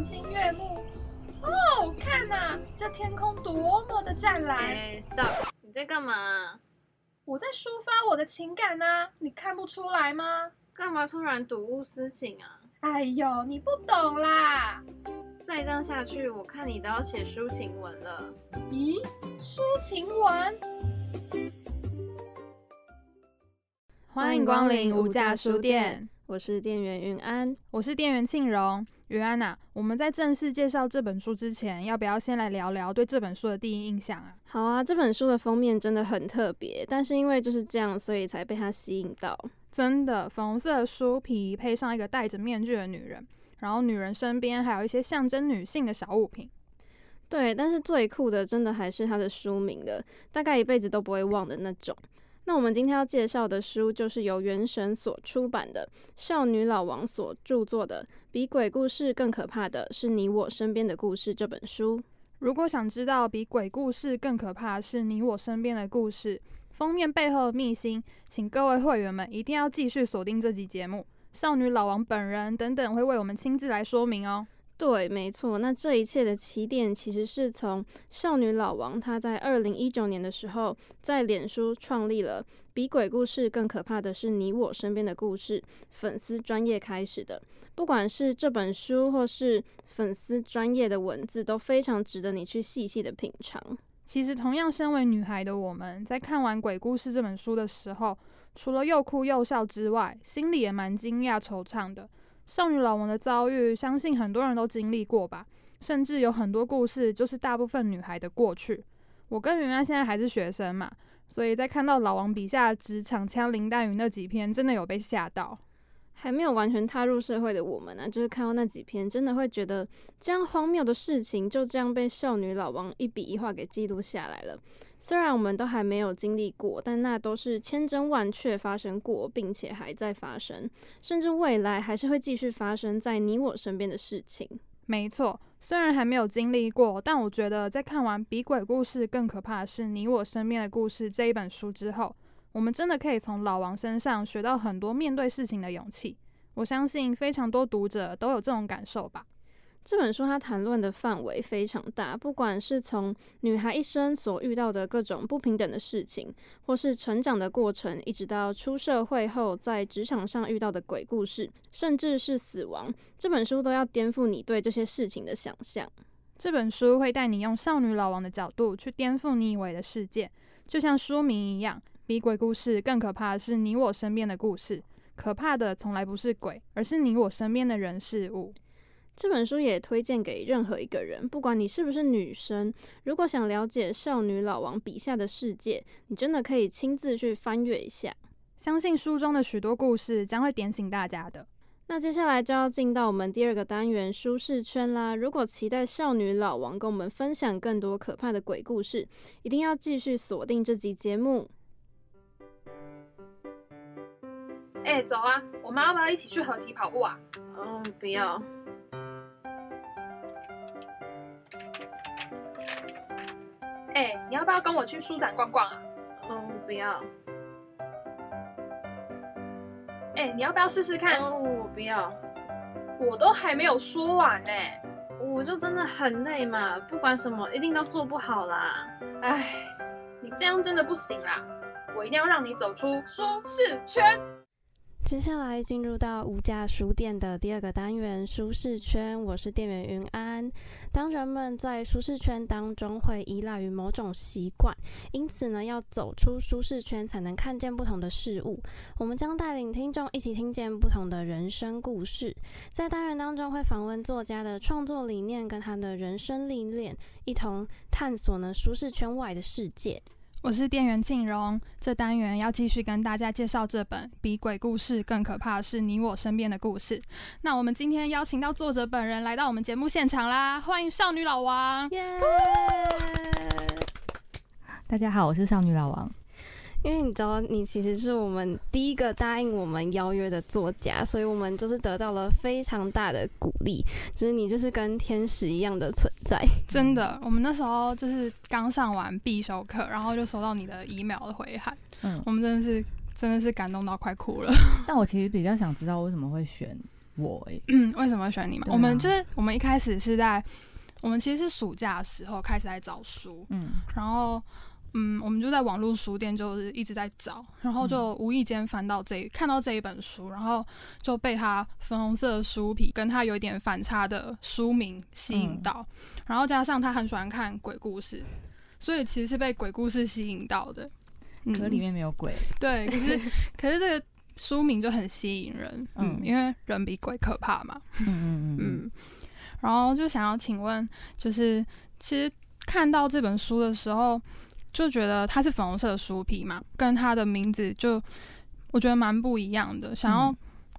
赏心悦目。哦，看呐，这天空多么的湛蓝。哎，stop！你在干嘛？我在抒发我的情感呢，你看不出来吗？干嘛突然睹物思情啊？哎呦，你不懂啦！再这样下去，我看你都要写抒情文了。咦，抒情文？欢迎光临无价书店，我是店员云安，我是店员庆荣。云安呐，我们在正式介绍这本书之前，要不要先来聊聊对这本书的第一印象啊？好啊，这本书的封面真的很特别，但是因为就是这样，所以才被它吸引到。真的，粉红色的书皮配上一个戴着面具的女人，然后女人身边还有一些象征女性的小物品。对，但是最酷的，真的还是它的书名的，大概一辈子都不会忘的那种。那我们今天要介绍的书，就是由原神所出版的《少女老王》所著作的《比鬼故事更可怕的是你我身边的故事》这本书。如果想知道比鬼故事更可怕是你我身边的故事，封面背后的秘辛，请各位会员们一定要继续锁定这集节目，少女老王本人等等会为我们亲自来说明哦。对，没错。那这一切的起点其实是从少女老王她在二零一九年的时候，在脸书创立了比鬼故事更可怕的是你我身边的故事粉丝专业开始的。不管是这本书或是粉丝专业的文字，都非常值得你去细细的品尝。其实，同样身为女孩的我们，在看完《鬼故事》这本书的时候，除了又哭又笑之外，心里也蛮惊讶、惆怅的。少女老王的遭遇，相信很多人都经历过吧，甚至有很多故事就是大部分女孩的过去。我跟云安现在还是学生嘛，所以在看到老王笔下职场枪林弹雨那几篇，真的有被吓到。还没有完全踏入社会的我们呢，就是看到那几篇，真的会觉得这样荒谬的事情就这样被少女老王一笔一画给记录下来了。虽然我们都还没有经历过，但那都是千真万确发生过，并且还在发生，甚至未来还是会继续发生在你我身边的事情。没错，虽然还没有经历过，但我觉得在看完比鬼故事更可怕的是你我身边的故事这一本书之后。我们真的可以从老王身上学到很多面对事情的勇气。我相信非常多读者都有这种感受吧。这本书它谈论的范围非常大，不管是从女孩一生所遇到的各种不平等的事情，或是成长的过程，一直到出社会后在职场上遇到的鬼故事，甚至是死亡，这本书都要颠覆你对这些事情的想象。这本书会带你用少女老王的角度去颠覆你以为的世界，就像书名一样。比鬼故事更可怕的是你我身边的故事。可怕的从来不是鬼，而是你我身边的人事物。这本书也推荐给任何一个人，不管你是不是女生，如果想了解少女老王笔下的世界，你真的可以亲自去翻阅一下。相信书中的许多故事将会点醒大家的。那接下来就要进到我们第二个单元舒适圈啦。如果期待少女老王跟我们分享更多可怕的鬼故事，一定要继续锁定这集节目。哎，走啊！我们要不要一起去合体跑步啊？嗯，不要。哎，你要不要跟我去书展逛逛啊？嗯，不要。哎，你要不要试试看？哦，我不要。我都还没有说完呢。我就真的很累嘛，不管什么，一定都做不好啦。哎，你这样真的不行啦！我一定要让你走出舒适圈。接下来进入到无价书店的第二个单元——舒适圈。我是店员云安。当人们在舒适圈当中会依赖于某种习惯，因此呢，要走出舒适圈才能看见不同的事物。我们将带领听众一起听见不同的人生故事。在单元当中会访问作家的创作理念跟他的人生历练，一同探索呢舒适圈外的世界。我是店员庆荣。这单元要继续跟大家介绍这本比鬼故事更可怕的是你我身边的故事。那我们今天邀请到作者本人来到我们节目现场啦，欢迎少女老王。耶！大家好，我是少女老王。因为你知道，你其实是我们第一个答应我们邀约的作家，所以我们就是得到了非常大的鼓励，就是你就是跟天使一样的存在。真的，我们那时候就是刚上完必修课，然后就收到你的 email 的回函，嗯，我们真的是真的是感动到快哭了。但我其实比较想知道为什么会选我诶？嗯，为什么会选你嘛？我们就是我们一开始是在我们其实是暑假的时候开始在找书，嗯，然后。嗯，我们就在网络书店，就是一直在找，然后就无意间翻到这，看到这一本书，然后就被它粉红色的书皮跟它有一点反差的书名吸引到，然后加上他很喜欢看鬼故事，所以其实是被鬼故事吸引到的。可里面没有鬼。对，可是 可是这个书名就很吸引人，嗯，因为人比鬼可怕嘛。嗯嗯 嗯。然后就想要请问，就是其实看到这本书的时候。就觉得它是粉红色的书皮嘛，跟它的名字就我觉得蛮不一样的。想要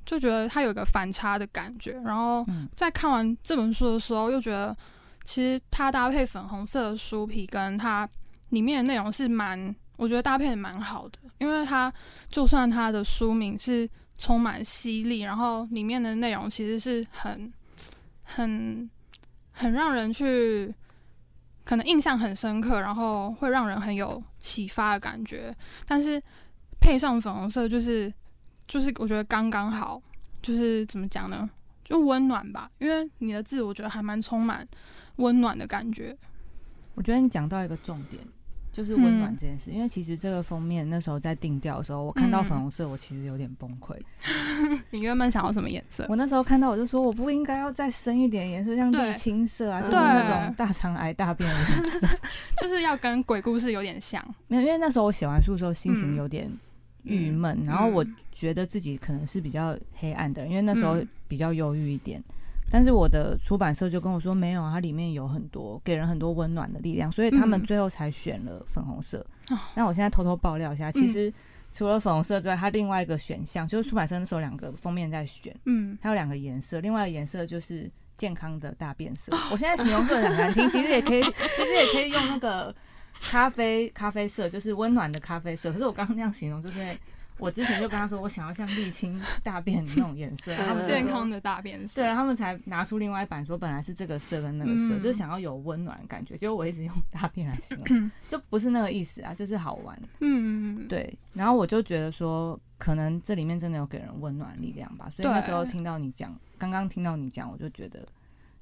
就觉得它有一个反差的感觉。然后在看完这本书的时候，又觉得其实它搭配粉红色的书皮，跟它里面的内容是蛮，我觉得搭配的蛮好的。因为它就算它的书名是充满犀利，然后里面的内容其实是很很很让人去。可能印象很深刻，然后会让人很有启发的感觉。但是配上粉红色，就是就是我觉得刚刚好，就是怎么讲呢？就温暖吧。因为你的字，我觉得还蛮充满温暖的感觉。我觉得你讲到一个重点。就是温暖这件事，因为其实这个封面那时候在定调的时候，我看到粉红色，我其实有点崩溃。你原本想要什么颜色？我那时候看到我就说，我不应该要再深一点颜色，像绿青色啊，就是那种大肠癌大便的颜色，就是要跟鬼故事有点像。没有，因为那时候我写完书的时候心情有点郁闷，然后我觉得自己可能是比较黑暗的，因为那时候比较忧郁一点。但是我的出版社就跟我说没有啊，它里面有很多给人很多温暖的力量，所以他们最后才选了粉红色。那我现在偷偷爆料一下，其实除了粉红色之外，它另外一个选项就是出版社那时候两个封面在选，嗯，它有两个颜色，另外一个颜色就是健康的大变色。我现在形容色很难听，其实也可以，其实也可以用那个咖啡咖啡色，就是温暖的咖啡色。可是我刚刚那样形容，就是。我之前就跟他说，我想要像沥青大便那种颜色，他们健康的大便色，对，他们才拿出另外一版，说本来是这个色跟那个色，就是想要有温暖感觉。结果我一直用大便来形容，就不是那个意思啊，就是好玩。嗯，对。然后我就觉得说，可能这里面真的有给人温暖力量吧。所以那时候听到你讲，刚刚听到你讲，我就觉得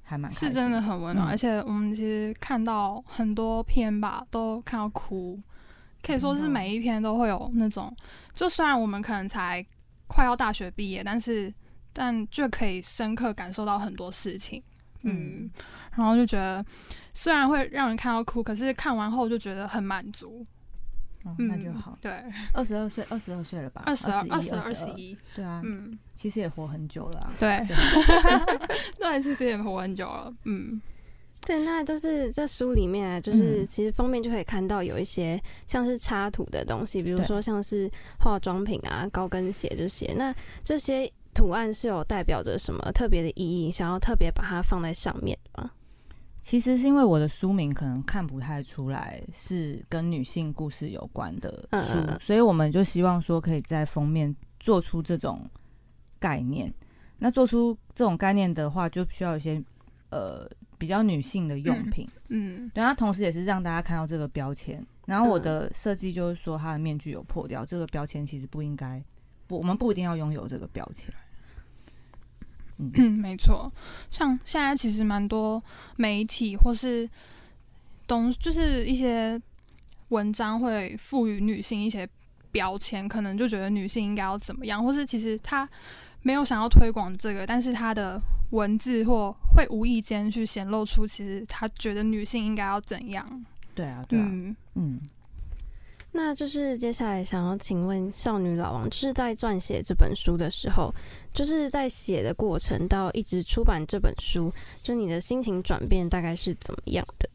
还蛮是真的很温暖。而且我们其实看到很多片吧，都看到哭。可以说是每一篇都会有那种，就虽然我们可能才快要大学毕业，但是但就可以深刻感受到很多事情，嗯，然后就觉得虽然会让人看到哭，可是看完后就觉得很满足，嗯，那就好。对，二十二岁，二十二岁了吧？二十二，二十二十一，对啊，嗯，其实也活很久了，对，对，其实也活很久了，嗯。对，那就是在书里面啊，就是其实封面就可以看到有一些像是插图的东西，比如说像是化妆品啊、高跟鞋这些。那这些图案是有代表着什么特别的意义？想要特别把它放在上面吗？其实是因为我的书名可能看不太出来是跟女性故事有关的书，所以我们就希望说可以在封面做出这种概念。那做出这种概念的话，就需要一些呃。比较女性的用品，嗯，对，它同时也是让大家看到这个标签。然后我的设计就是说，它的面具有破掉，这个标签其实不应该，不，我们不一定要拥有这个标签。嗯，没错。像现在其实蛮多媒体或是东，就是一些文章会赋予女性一些标签，可能就觉得女性应该要怎么样，或是其实他没有想要推广这个，但是他的。文字或会无意间去显露出，其实他觉得女性应该要怎样？对啊，对啊，嗯嗯。那就是接下来想要请问少女老王，就是在撰写这本书的时候，就是在写的过程到一直出版这本书，就你的心情转变大概是怎么样的？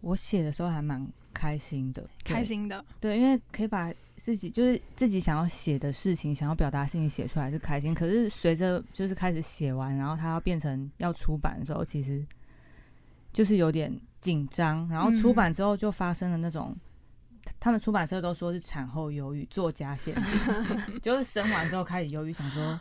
我写的时候还蛮。开心的，开心的，对，因为可以把自己就是自己想要写的事情、想要表达的事情写出来是开心。可是随着就是开始写完，然后它要变成要出版的时候，其实就是有点紧张。然后出版之后就发生了那种，他们出版社都说是产后忧郁、作家陷阱，就是生完之后开始忧郁，想说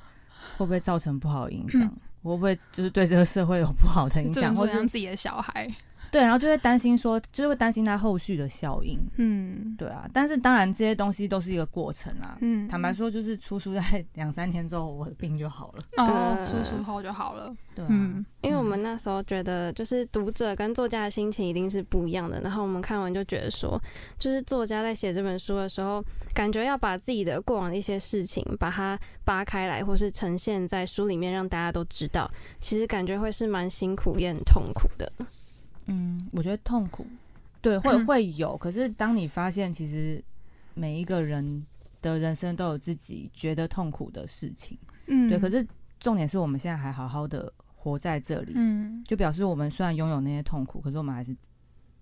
会不会造成不好的影响，会不会就是对这个社会有不好的影响，或者像自己的小孩，对，然后就会担心说，就是会担心它后续的效应。嗯对啊，但是当然这些东西都是一个过程啦。嗯，坦白说，就是出书在 两三天之后，我的病就好了。哦，呃出书后就好了，对啊，嗯因为我们那时候觉得，就是读者跟作家的心情一定是不一样的。然后我们看完就觉得说，就是作家在写这本书的时候，感觉要把自己的过往的一些事情，把它扒开来，或是呈现在书里面，让大家都知道。其实感觉会是蛮辛苦也很痛苦的。嗯，我觉得痛苦，对，会嗯会有。可是当你发现，其实每一个人的人生都有自己觉得痛苦的事情，嗯，对。可是重点是我们现在还好好的活在这里，嗯就表示我们虽然拥有那些痛苦，可是我们还是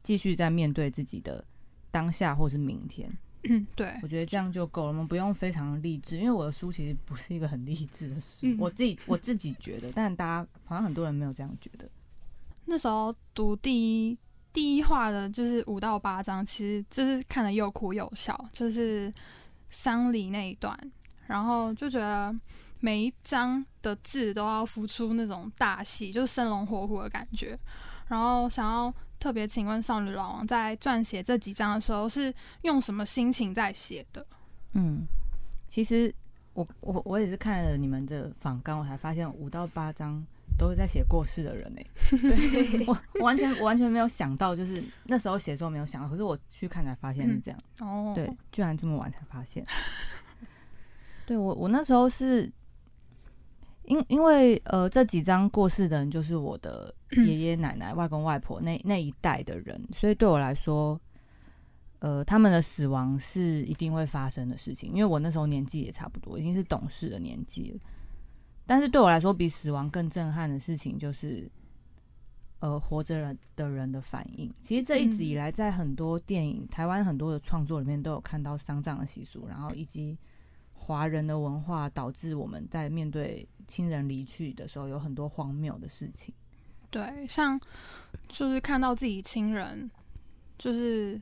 继续在面对自己的当下或是明天。嗯，对，我觉得这样就够了，我们不用非常励志，因为我的书其实不是一个很励志的书，嗯我自己我自己觉得，但大家好像很多人没有这样觉得。那时候读第一第一话的就是五到八章，其实就是看了又哭又笑，就是丧礼那一段，然后就觉得每一章的字都要付出那种大戏，就是生龙活虎的感觉。然后想要特别请问少女老王，在撰写这几章的时候是用什么心情在写的？嗯，其实我我我也是看了你们的访纲，我才发现五到八章都是在写过世的人呢、我完全我完全没有想到，就是那时候写的时候没有想到，可是我去看才发现是这样。哦，对，居然这么晚才发现。对我，我那时候是因因为呃这几张过世的人就是我的爷爷奶奶、外公外婆那那一代的人，所以对我来说，呃他们的死亡是一定会发生的事情，因为我那时候年纪也差不多，已经是懂事的年纪了。但是对我来说，比死亡更震撼的事情就是，呃，活着人的人的反应。其实这一直以来，在很多电影、台湾很多的创作里面都有看到丧葬的习俗，然后以及华人的文化导致我们在面对亲人离去的时候有很多荒谬的事情。对，像就是看到自己亲人，就是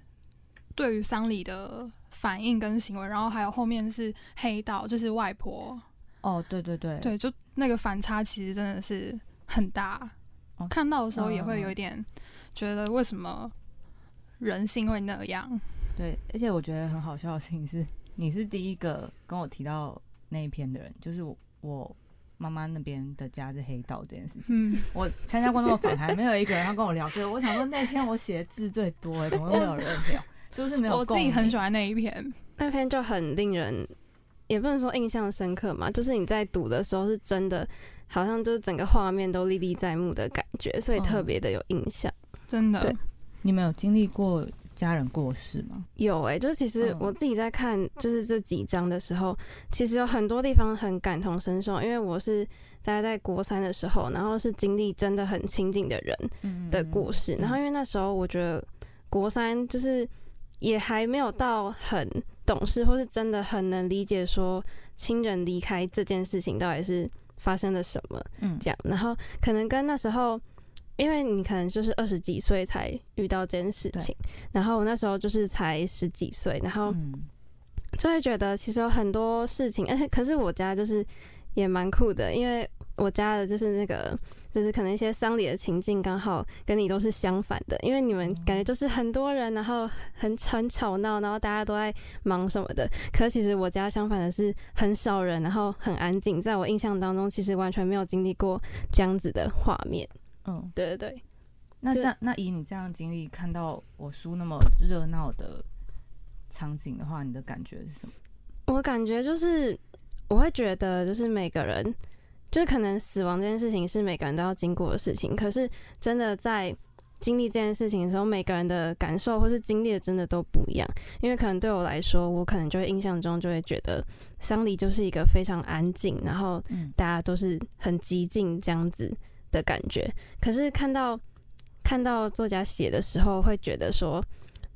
对于丧礼的反应跟行为，然后还有后面是黑道，就是外婆，哦，对对对，对，就那个反差其实真的是很大。哦看到的时候也会嗯有一点觉得为什么人性会那样？对，而且我觉得很好笑的事情是，你是第一个跟我提到那一篇的人，就是我我妈妈那边的家是黑道这件事情。嗯，我参加过那个访谈，没有一个人要跟我聊这个。我想说那篇我写的字最多哎，怎么都没有人聊？是不是没有？我自己很喜。欢那一篇。那篇就很令人，也不能说印象深刻嘛，就是你在读的时候是真的，好像就是整个画面都历历在目的感觉，所以特别的有印象。真的对，你们有经历过家人过世吗？有诶、就是其实嗯我自己在看就是这几章的时候，其实有很多地方很感同身受，因为我是大概在国三的时候，然后是经历真的很亲近的人嗯的故事，然后因为那时候我觉得国三就是也还没有到很懂事，或是真的很能理解说亲人离开这件事情到底是发生了什么嗯这样，然后可能跟那时候。因为你可能就是二十几岁才遇到这件事情，然后我那时候就是才十几岁，然后嗯就会觉得其实有很多事情，而且可是我家就是也蛮酷的，因为我家的就是那个就是可能一些丧礼的情境刚好跟你都是相反的，因为你们感觉就是很多人，然后很很吵闹，然后大家都在忙什么的。可其实我家相反的是很少人，然后很安静。在我印象当中，其实完全没有经历过这样子的画面。嗯，对对对，那这样，那以你这样的经历，看到我叔那么热闹的场景的话，你的感觉是什么？我感觉就是我会觉得，就是每个人，就是可能死亡这件事情是每个人都要经过的事情，可是真的在经历这件事情的时候，每个人的感受或是经历的真的都不一样。因为可能对我来说，我可能就会印象中就会觉得丧礼就是一个非常安静，然后嗯大家都是很激进这样子的感觉。可是看到看到作家写的时候，会觉得说，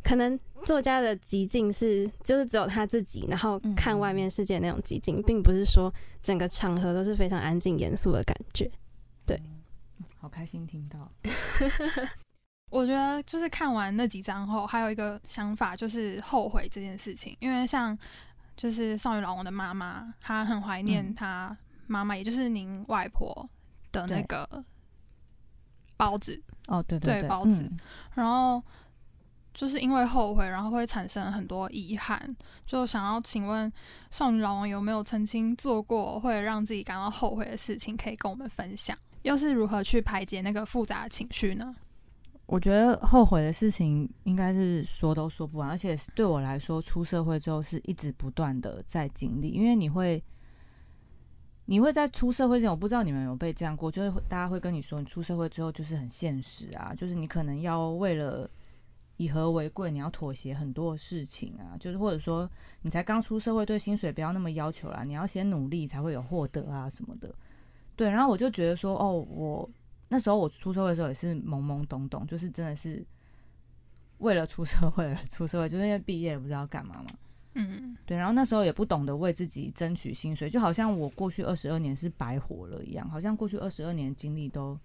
可能作家的极境是就是只有他自己，然后嗯看外面世界那种极境，并不是说整个场合都是非常安静严肃的感觉。对。好开心听到。我觉得就是看完那几章后，还有一个想法就是后悔这件事情，因为像就是少女老王的妈妈，她很怀念嗯。她妈妈，也就是您外婆的那个包子，哦，对对，对包子。嗯。然后就是因为后悔，然后会产生很多遗憾，就想要请问少女老王有没有曾经做过会让自己感到后悔的事情，可以跟我们分享？又是如何去排解那个复杂的情绪呢？我觉得后悔的事情应该是说都说不完，而且对我来说，出社会之后是一直不断的在经历，因为你会，你会在出社会之前，我不知道你们有被这样过，就是大家会跟你说，你出社会之后就是很现实啊，就是你可能要为了以和为贵，你要妥协很多事情啊，就是或者说你才刚出社会，对薪水不要那么要求啦，你要先努力才会有获得啊什么的。对，然后我就觉得说，哦，我那时候我出社会的时候也是懵懵懂懂，就是真的是为了出社会而出社会，就是因为毕业不知道干嘛嘛。嗯对，然后那时候也不懂得为自己争取薪水，就好像我过去二十二年是白活了一样，好像过去二十二年经历都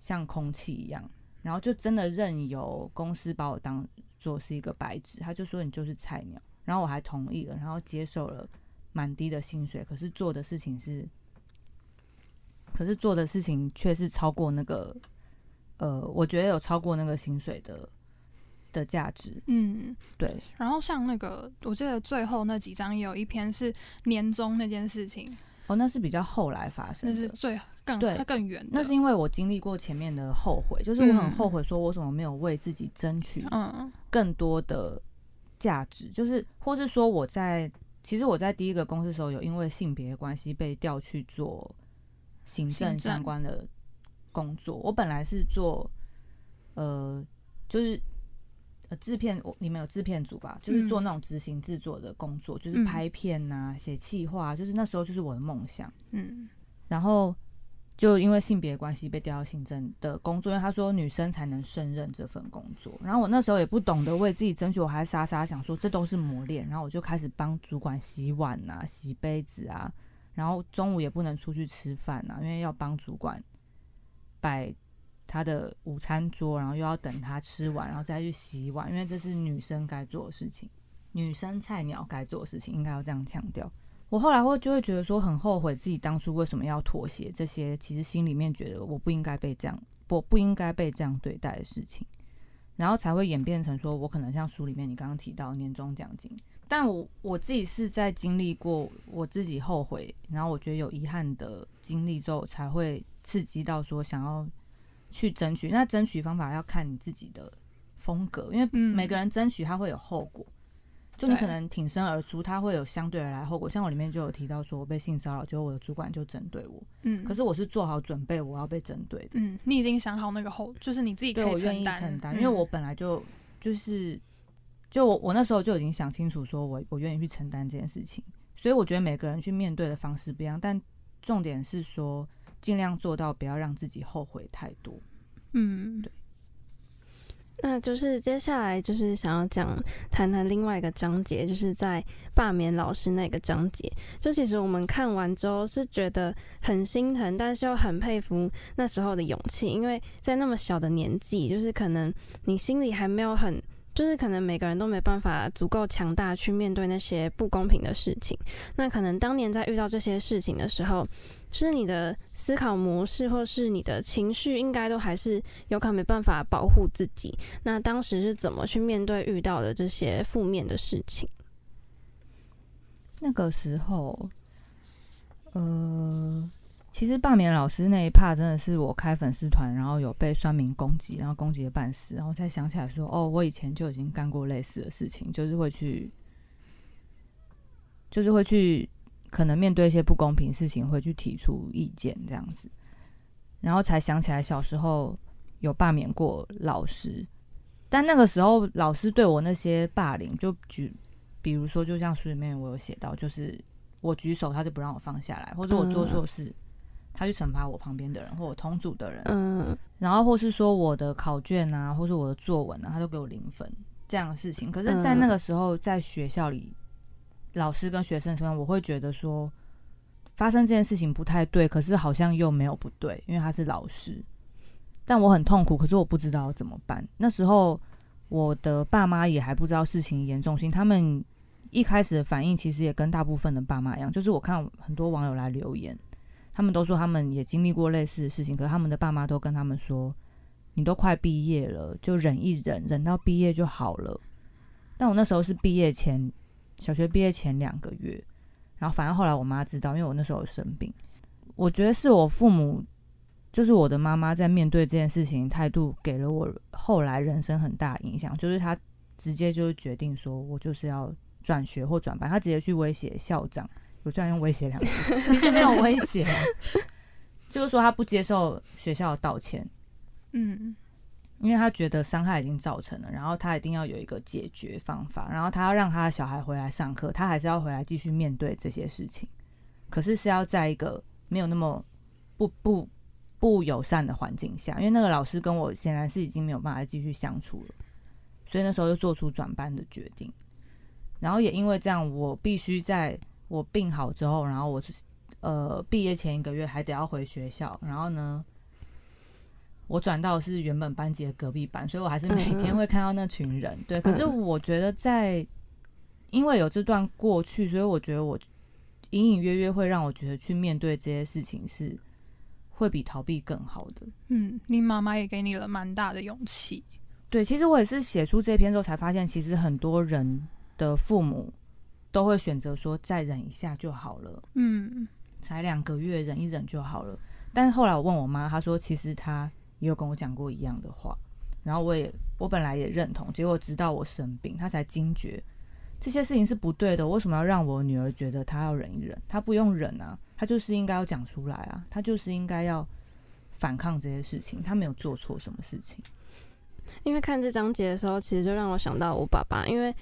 像空气一样，然后就真的任由公司把我当做是一个白纸，他就说你就是菜鸟，然后我还同意了，然后接受了蛮低的薪水，可是做的事情是，可是做的事情却是超过那个，呃，我觉得有超过那个薪水的的价值，嗯，对，然后像那个，我记得最后那几章也有一篇是年终那件事情，哦，那是比较后来发生的，那是最更对更远，那是因为我经历过前面的后悔，就是我很嗯后悔，说我怎么没有为自己争取嗯更多的价值，就是或是说我在其实我在第一个公司的时候，有因为性别关系被调去做行政相关的工作。我本来是做呃，就是呃制片，我你们有制片组吧？就是做嗯那种执行制作的工作，就是嗯拍片呐、写企划，就是那时候就是我的梦想。嗯然后就因为性别关系被调到行政的工作，因为他说女生才能胜任这份工作。然后我那时候也不懂得为自己争取，我还傻傻想说这都是磨练。然后我就开始帮主管洗碗啊、洗杯子啊，然后中午也不能出去吃饭啊，因为要帮主管摆他的午餐桌，然后又要等他吃完，然后再去洗碗，因为这是女生该做的事情，女生菜鸟该做的事情，应该要这样强调。我后来会就会觉得说很后悔自己当初为什么要妥协这些，其实心里面觉得我不应该被这样，我不应该被这样对待的事情，然后才会演变成说我可能像书里面你刚刚提到年终奖金，但我我自己是在经历过我自己后悔，然后我觉得有遗憾的经历之后，才会刺激到说想要去争取。那争取方法要看你自己的风格，因为嗯每个人争取他会有后果。就你可能挺身而出，他会有相对而来后果。像我里面就有提到说，我被性骚扰，结果我的主管就针对我，嗯，可是我是做好准备，我要被针对的。嗯，你已经想好那个后，就是你自己可以承担，嗯因为我本来就就是，就我我那时候就已经想清楚，说我我愿意去承担这件事情。所以我觉得每个人去面对的方式不一样，但重点是说尽量做到不要让自己后悔太多。嗯对那就是接下来就是想要讲谈谈另外一个章节，就是在罢免老师那个章节。就其实我们看完之后是觉得很心疼，但是又很佩服那时候的勇气，因为在那么小的年纪，就是可能你心里还没有很。就是可能每个人都没办法足够强大去面对那些不公平的事情。那可能当年在遇到这些事情的时候，就是你的思考模式或是你的情绪，应该都还是有可能没办法保护自己。那当时是怎么去面对遇到的这些负面的事情？那个时候，呃，其实罢免老师那一趴真的是我开粉丝团，然后有被酸民攻击，然后攻击的半死，然后才想起来说，哦，我以前就已经干过类似的事情，就是会去，就是会去，可能面对一些不公平事情会去提出意见这样子，然后才想起来小时候有罢免过老师，但那个时候老师对我那些霸凌，就举，比如说就像书里面我有写到，就是我举手他就不让我放下来，或者我做错事。他去惩罚我旁边的人，或我同组的人，嗯。然后或是说我的考卷啊，或是我的作文啊，他都给我零分，这样的事情。可是，在那个时候，在学校里，老师跟学生身我会觉得说，发生这件事情不太对，可是好像又没有不对，因为他是老师。但我很痛苦，可是我不知道怎么办。那时候，我的爸妈也还不知道事情严重性，他们一开始的反应其实也跟大部分的爸妈一样，就是我看很多网友来留言。他们都说他们也经历过类似的事情，可是他们的爸妈都跟他们说：“你都快毕业了，就忍一忍，忍到毕业就好了。”但我那时候是毕业前，小学毕业前两个月，然后反正后来我妈知道，因为我那时候有生病。我觉得是我父母，就是我的妈妈在面对这件事情态度，给了我后来人生很大影响。就是她直接就决定说我就是要转学或转班，她直接去威胁校长。我居然用威胁两个，其实没有威胁，就是说他不接受学校的道歉，嗯，因为他觉得伤害已经造成了，然后他一定要有一个解决方法，然后他要让他的小孩回来上课，他还是要回来继续面对这些事情，可是是要在一个没有那么不不不友善的环境下，因为那个老师跟我显然是已经没有办法继续相处了，所以那时候就做出转班的决定，然后也因为这样，我必须在。我病好之后，然后我是呃毕业前一个月还得要回学校，然后呢，我转到是原本班级的隔壁班，所以我还是每天会看到那群人。对，可是我觉得在因为有这段过去，所以我觉得我隐隐约约会让我觉得去面对这些事情是会比逃避更好的。嗯，你妈妈也给你了蛮大的勇气。对，其实我也是写出这篇之后才发现，其实很多人的父母。都会选择说再忍一下就好了，嗯，才两个月忍一忍就好了。但是后来我问我妈，她说其实她也有跟我讲过一样的话，然后我也我本来也认同，结果直到我生病，他才惊觉这些事情是不对的。为什么要让我女儿觉得她要忍一忍？她不用忍啊，她就是应该要讲出来啊，她就是应该要反抗这些事情，她没有做错什么事情。因为看这章节的时候，其实就让我想到我爸爸，因为。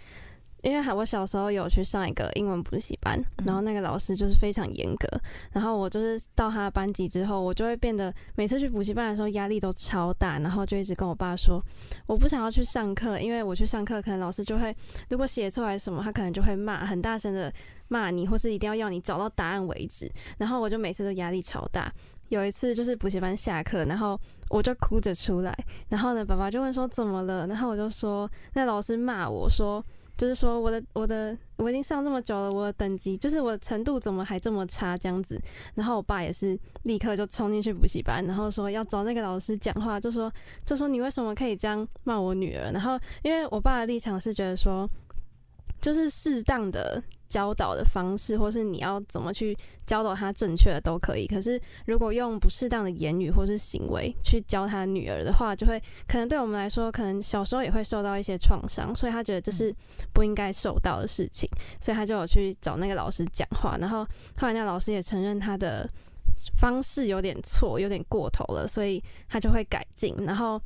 因为我小时候有去上一个英文补习班，然后那个老师就是非常严格，然后我就是到他的班级之后，我就会变得每次去补习班的时候压力都超大，然后就一直跟我爸说我不想要去上课，因为我去上课可能老师就会如果写错还是什么，他可能就会骂很大声的骂你，或是一定要要你找到答案为止，然后我就每次都压力超大。有一次就是补习班下课，然后我就哭着出来，然后呢爸爸就问说怎么了，然后我就说那老师骂我说。就是说，我的我的我已经上这么久了，我的等级就是我的程度怎么还这么差这样子？然后我爸也是立刻就冲进去补习班，然后说要找那个老师讲话，就说就说你为什么可以这样骂我女儿？然后因为我爸的立场是觉得说，就是适当的。教导的方式，或是你要怎么去教导他正确的都可以。可是如果用不适当的言语或是行为去教他女儿的话，就会可能对我们来说，可能小时候也会受到一些创伤，所以他觉得这是不应该受到的事情，所以他就有去找那个老师讲话。然后后来那老师也承认他的方式有点错，有点过头了，所以他就会改进。然后。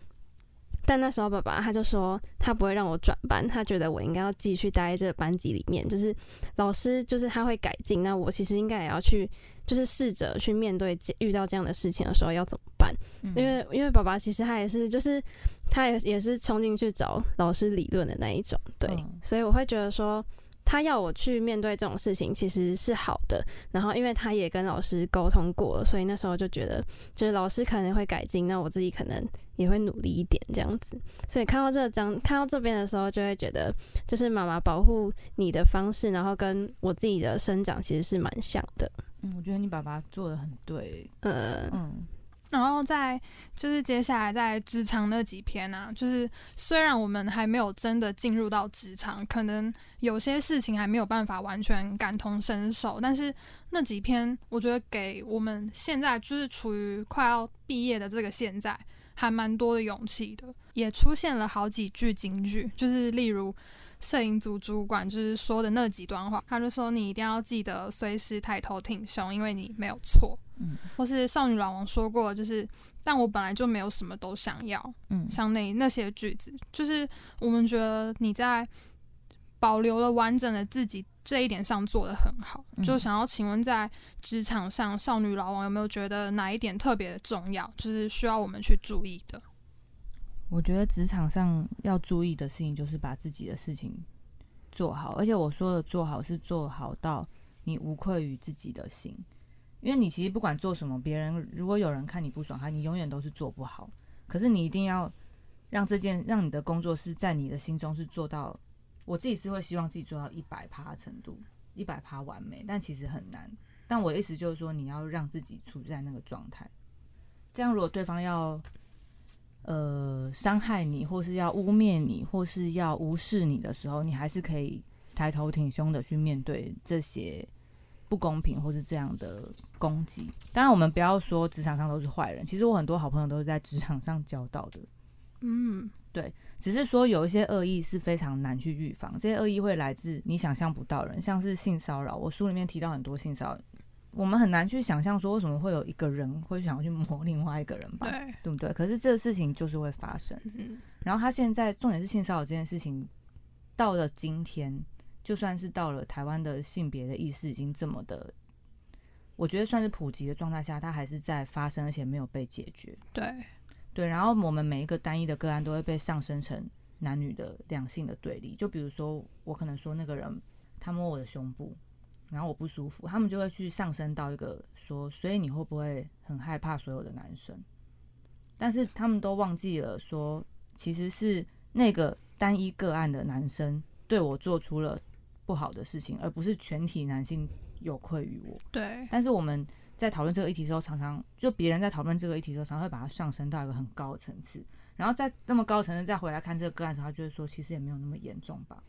但那时候爸爸他就说他不会让我转班，他觉得我应该要继续待在这个班级里面。就是老师就是他会改进，那我其实应该也要去，就是试着去面对遇到这样的事情的时候要怎么办。因为因为爸爸其实他也是就是他也也是冲进去找老师理论的那一种，对，所以我会觉得说。他要我去面对这种事情，其实是好的。然后，因为他也跟老师沟通过了，所以那时候就觉得，就是老师可能会改进，那我自己可能也会努力一点这样子。所以看到这张，看到这边的时候，就会觉得，就是妈妈保护你的方式，然后跟我自己的生长其实是蛮像的。嗯，我觉得你爸爸做的很对。呃，嗯。然后在就是接下来在职场那几篇啊，就是虽然我们还没有真的进入到职场，可能有些事情还没有办法完全感同身受，但是那几篇我觉得给我们现在就是处于快要毕业的这个现在，还蛮多的勇气的，也出现了好几句金句，就是例如摄影组主管就是说的那几段话，他就说你一定要记得随时抬头挺胸，因为你没有错。嗯，或是少女老王说过，就是但我本来就没有什么都想要，嗯，像那那些句子，就是我们觉得你在保留了完整的自己这一点上做得很好，就想要请问在职场上，少女老王有没有觉得哪一点特别的重要，就是需要我们去注意的？我觉得职场上要注意的事情就是把自己的事情做好，而且我说的做好是做好到你无愧于自己的心，因为你其实不管做什么，别人如果有人看你不爽，他你永远都是做不好。可是你一定要让这件让你的工作是在你的心中是做到，我自己是会希望自己做到一百趴程度，一百趴完美，但其实很难。但我的意思就是说，你要让自己处在那个状态，这样如果对方要。呃，伤害你，或是要污蔑你，或是要无视你的时候，你还是可以抬头挺胸的去面对这些不公平或是这样的攻击。当然，我们不要说职场上都是坏人，其实我很多好朋友都是在职场上交到的。嗯，对，只是说有一些恶意是非常难去预防，这些恶意会来自你想象不到人，像是性骚扰。我书里面提到很多性骚扰。我们很难去想象说为什么会有一个人会想要去摸另外一个人吧，对不对？可是这个事情就是会发生。然后他现在重点是性骚扰这件事情，到了今天，就算是到了台湾的性别的意识已经这么的，我觉得算是普及的状态下，它还是在发生，而且没有被解决。对对，然后我们每一个单一的个案都会被上升成男女的两性的对立。就比如说，我可能说那个人他摸我的胸部。然后我不舒服，他们就会去上升到一个说，所以你会不会很害怕所有的男生？但是他们都忘记了说，其实是那个单一个案的男生对我做出了不好的事情，而不是全体男性有愧于我。对。但是我们在讨论这个议题的时候，常常就别人在讨论这个议题的时候，常常会把它上升到一个很高的层次，然后在那么高层次再回来看这个个案的时候，他就会说，其实也没有那么严重吧。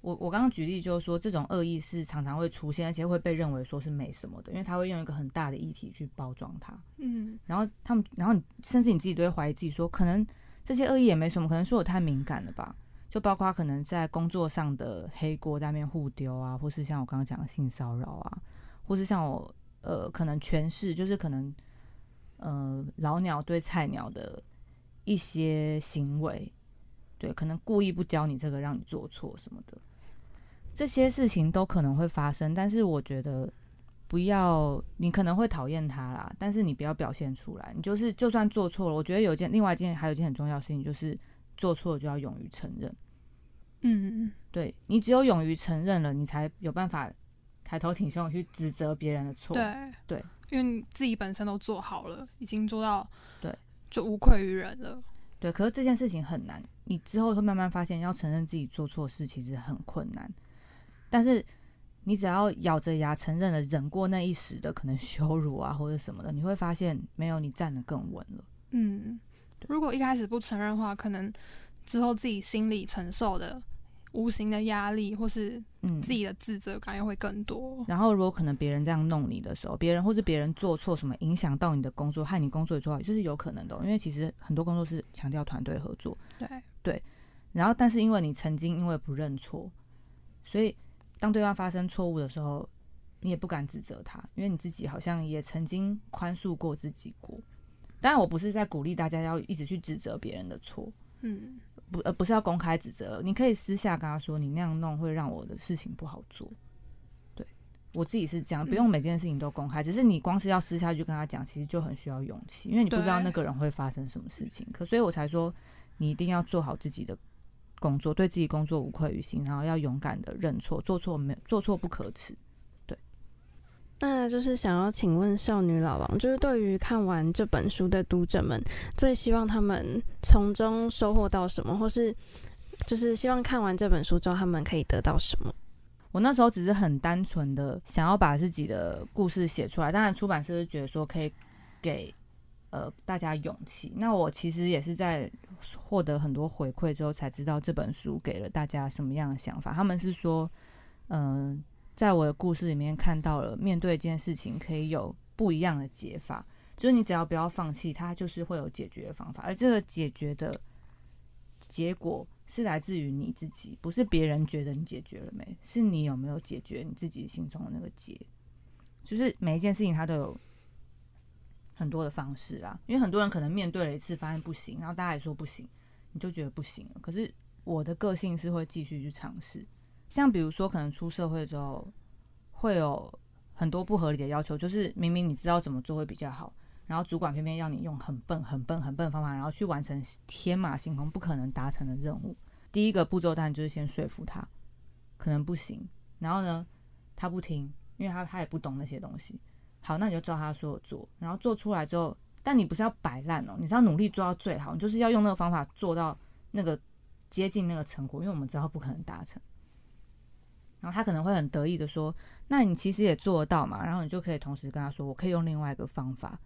我我刚刚举例就是说，这种恶意是常常会出现，而且会被认为说是没什么的，因为他会用一个很大的议题去包装它。嗯，然后他们，然后你甚至你自己都会怀疑自己，说可能这些恶意也没什么，可能是我太敏感了吧？就包括可能在工作上的黑锅在那边互丢啊，或是像我刚刚讲的性骚扰啊，或是像我呃可能诠释就是可能呃老鸟对菜鸟的一些行为，对，可能故意不教你这个，让你做错什么的。这些事情都可能会发生，但是我觉得不要，你可能会讨厌他啦，但是你不要表现出来。你就是就算做错了，我觉得有件另外一件还有一件很重要的事情，就是做错了就要勇于承认。嗯，对你只有勇于承认了，你才有办法抬头挺胸去指责别人的错。对对，因为你自己本身都做好了，已经做到对，就无愧于人了。对，可是这件事情很难，你之后会慢慢发现，要承认自己做错事其实很困难。但是你只要咬着牙承认了，忍过那一时的可能羞辱啊或者什么的，你会发现没有你站得更稳了。嗯，如果一开始不承认的话，可能之后自己心里承受的无形的压力或是自己的自责感又会更多。然后如果可能别人这样弄你的时候，别人或是别人做错什么影响到你的工作，害你工作也做好，就是有可能的。因为其实很多工作是强调团队合作。对对。然后但是因为你曾经因为不认错，所以。当对方发生错误的时候，你也不敢指责他，因为你自己好像也曾经宽恕过自己过。当然，我不是在鼓励大家要一直去指责别人的错，嗯，不，呃不是要公开指责。你可以私下跟他说，你那样弄会让我的事情不好做。对我自己是这样，不用每件事情都公开，只是你光是要私下去跟他讲，其实就很需要勇气，因为你不知道那个人会发生什么事情。可所以我才说，你一定要做好自己的。工作对自己工作无愧于心，然后要勇敢的认错，做错没做错不可耻。那就是想要请问少女老王，就是对于看完这本书的读者们，最希望他们从中收获到什么，或是就是希望看完这本书之后，他们可以得到什么？我那时候只是很单纯的想要把自己的故事写出来，当然出版社是觉得说可以给。呃，大家勇气。那我其实也是在获得很多回馈之后，才知道这本书给了大家什么样的想法。他们是说，嗯，在我的故事里面看到了面对一件事情可以有不一样的解法，就是你只要不要放弃，它就是会有解决的方法。而这个解决的结果是来自于你自己，不是别人觉得你解决了没，是你有没有解决你自己心中的那个结。就是每一件事情，它都有。很多的方式啊，因为很多人可能面对了一次发现不行，然后大家也说不行，你就觉得不行了。可是我的个性是会继续去尝试，像比如说可能出社会之后会有很多不合理的要求，就是明明你知道怎么做会比较好，然后主管偏偏要你用很笨、很笨、很笨的方法，然后去完成天马行空、不可能达成的任务。第一个步骤当然就是先说服他，可能不行。然后呢，他不听，因为他他也不懂那些东西。好，那你就照他说的做，然后做出来之后，但你不是要摆烂哦，你是要努力做到最好，你就是要用那个方法做到那个接近那个成果，因为我们知道不可能达成。然后他可能会很得意的说：“那你其实也做得到嘛？”然后你就可以同时跟他说：“我可以用另外一个方法，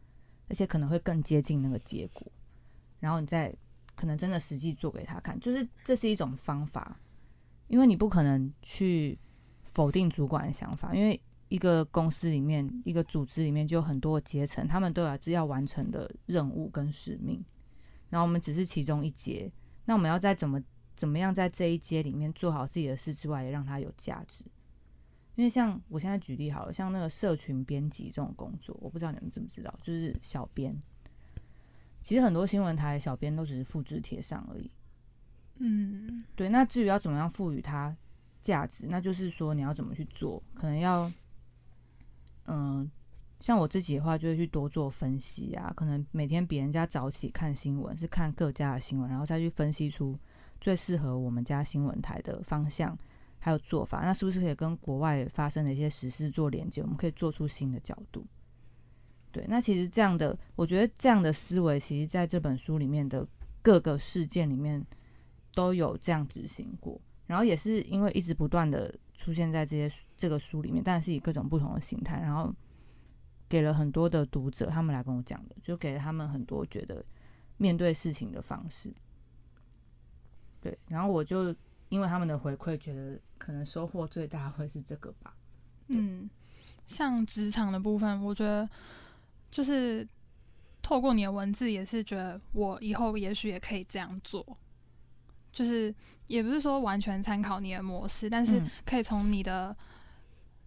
而且可能会更接近那个结果。”然后你再可能真的实际做给他看，就是这是一种方法，因为你不可能去否定主管的想法，因为一个公司里面、一个组织里面就有很多阶层，他们都有要完成的任务跟使命，然后我们只是其中一节，那我们要再怎么？怎么样在这一阶里面做好自己的事之外，也让它有价值？因为像我现在举例好了，像那个社群编辑这种工作，我不知道你们知不知道，就是小编。其实很多新闻台小编都只是复制贴上而已。嗯，对。那至于要怎么样赋予它价值，那就是说你要怎么去做，可能要，嗯，像我自己的话，就会去多做分析啊，可能每天比人家早起看新闻，是看各家的新闻，然后再去分析出。最适合我们家新闻台的方向还有做法，那是不是可以跟国外发生的一些实事做连接？我们可以做出新的角度。对，那其实这样的，我觉得这样的思维，其实在这本书里面的各个事件里面都有这样执行过。然后也是因为一直不断的出现在这些这个书里面，但是以各种不同的形态，然后给了很多的读者，他们来跟我讲的，就给了他们很多觉得面对事情的方式。对，然后我就因为他们的回馈，觉得可能收获最大会是这个吧。嗯，像职场的部分，我觉得就是透过你的文字，也是觉得我以后也许也可以这样做。就是也不是说完全参考你的模式，但是可以从你的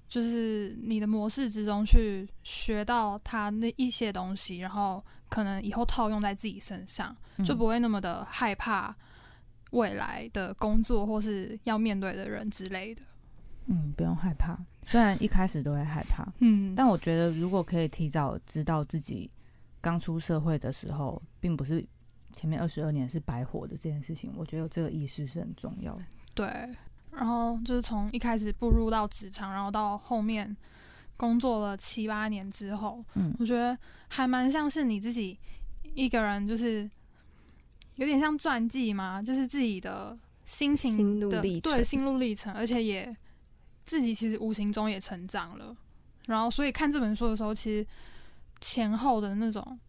就是你的模式之中去学到他那一些东西，然后可能以后套用在自己身上，就不会那么的害怕。未来的工作或是要面对的人之类的，嗯，不用害怕。虽然一开始都会害怕，嗯，但我觉得如果可以提早知道自己刚出社会的时候，并不是前面二十二年是白活的这件事情，我觉得这个意识是很重要的。对，然后就是从一开始步入到职场，然后到后面工作了七八年之后，嗯，我觉得还蛮像是你自己一个人，就是。有点像传记嘛，就是自己的心情的对心路历程，而且也自己其实无形中也成长了。然后，所以看这本书的时候，其实前后的那种，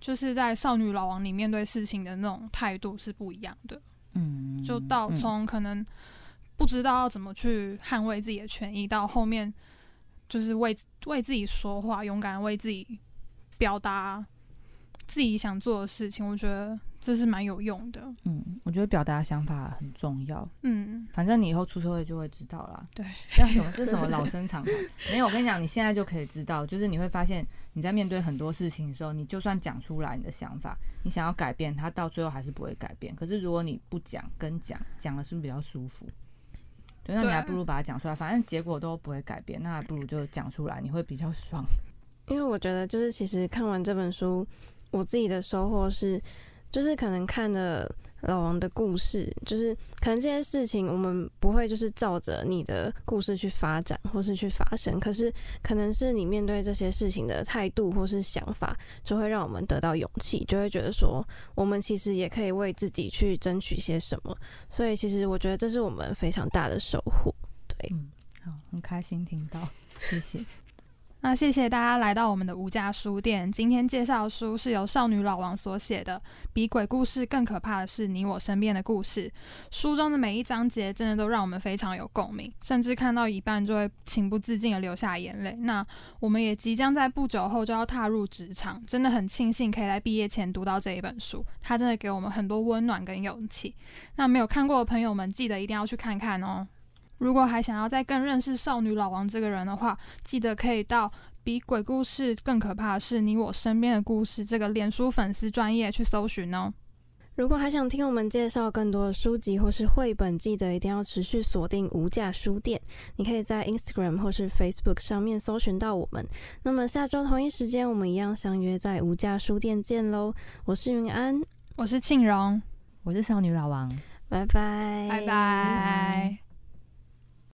就是在少女老王里面对事情的那种态度是不一样的。嗯，就到从可能不知道要怎么去捍卫自己的权益，到后面就是为为自己说话，勇敢为自己表达自己想做的事情。我觉得。这是蛮有用的，嗯，我觉得表达想法很重要，嗯，反正你以后出社会就会知道了，对，像什么是什么老生常谈，没有，我跟你讲，你现在就可以知道，就是你会发现你在面对很多事情的时候，你就算讲出来你的想法，你想要改变它，到最后还是不会改变。可是如果你不讲跟讲，讲了是不是比较舒服？对，那你还不如把它讲出来，反正结果都不会改变，那还不如就讲出来，你会比较爽。因为我觉得，就是其实看完这本书，我自己的收获是。就是可能看了老王的故事，就是可能这些事情我们不会就是照着你的故事去发展或是去发生，可是可能是你面对这些事情的态度或是想法，就会让我们得到勇气，就会觉得说我们其实也可以为自己去争取些什么。所以其实我觉得这是我们非常大的收获。对，嗯，好，很开心听到，谢谢。那谢谢大家来到我们的无价书店。今天介绍的书是由少女老王所写的，《比鬼故事更可怕的是你我身边的故事》。书中的每一章节真的都让我们非常有共鸣，甚至看到一半就会情不自禁的流下眼泪。那我们也即将在不久后就要踏入职场，真的很庆幸可以在毕业前读到这一本书，它真的给我们很多温暖跟勇气。那没有看过的朋友们，记得一定要去看看哦。如果还想要再更认识少女老王这个人的话，记得可以到比鬼故事更可怕的是你我身边的故事这个脸书粉丝专业去搜寻哦。如果还想听我们介绍更多的书籍或是绘本，记得一定要持续锁定无价书店。你可以在 Instagram 或是 Facebook 上面搜寻到我们。那么下周同一时间，我们一样相约在无价书店见喽！我是云安，我是庆荣，我是少女老王，拜拜，拜拜。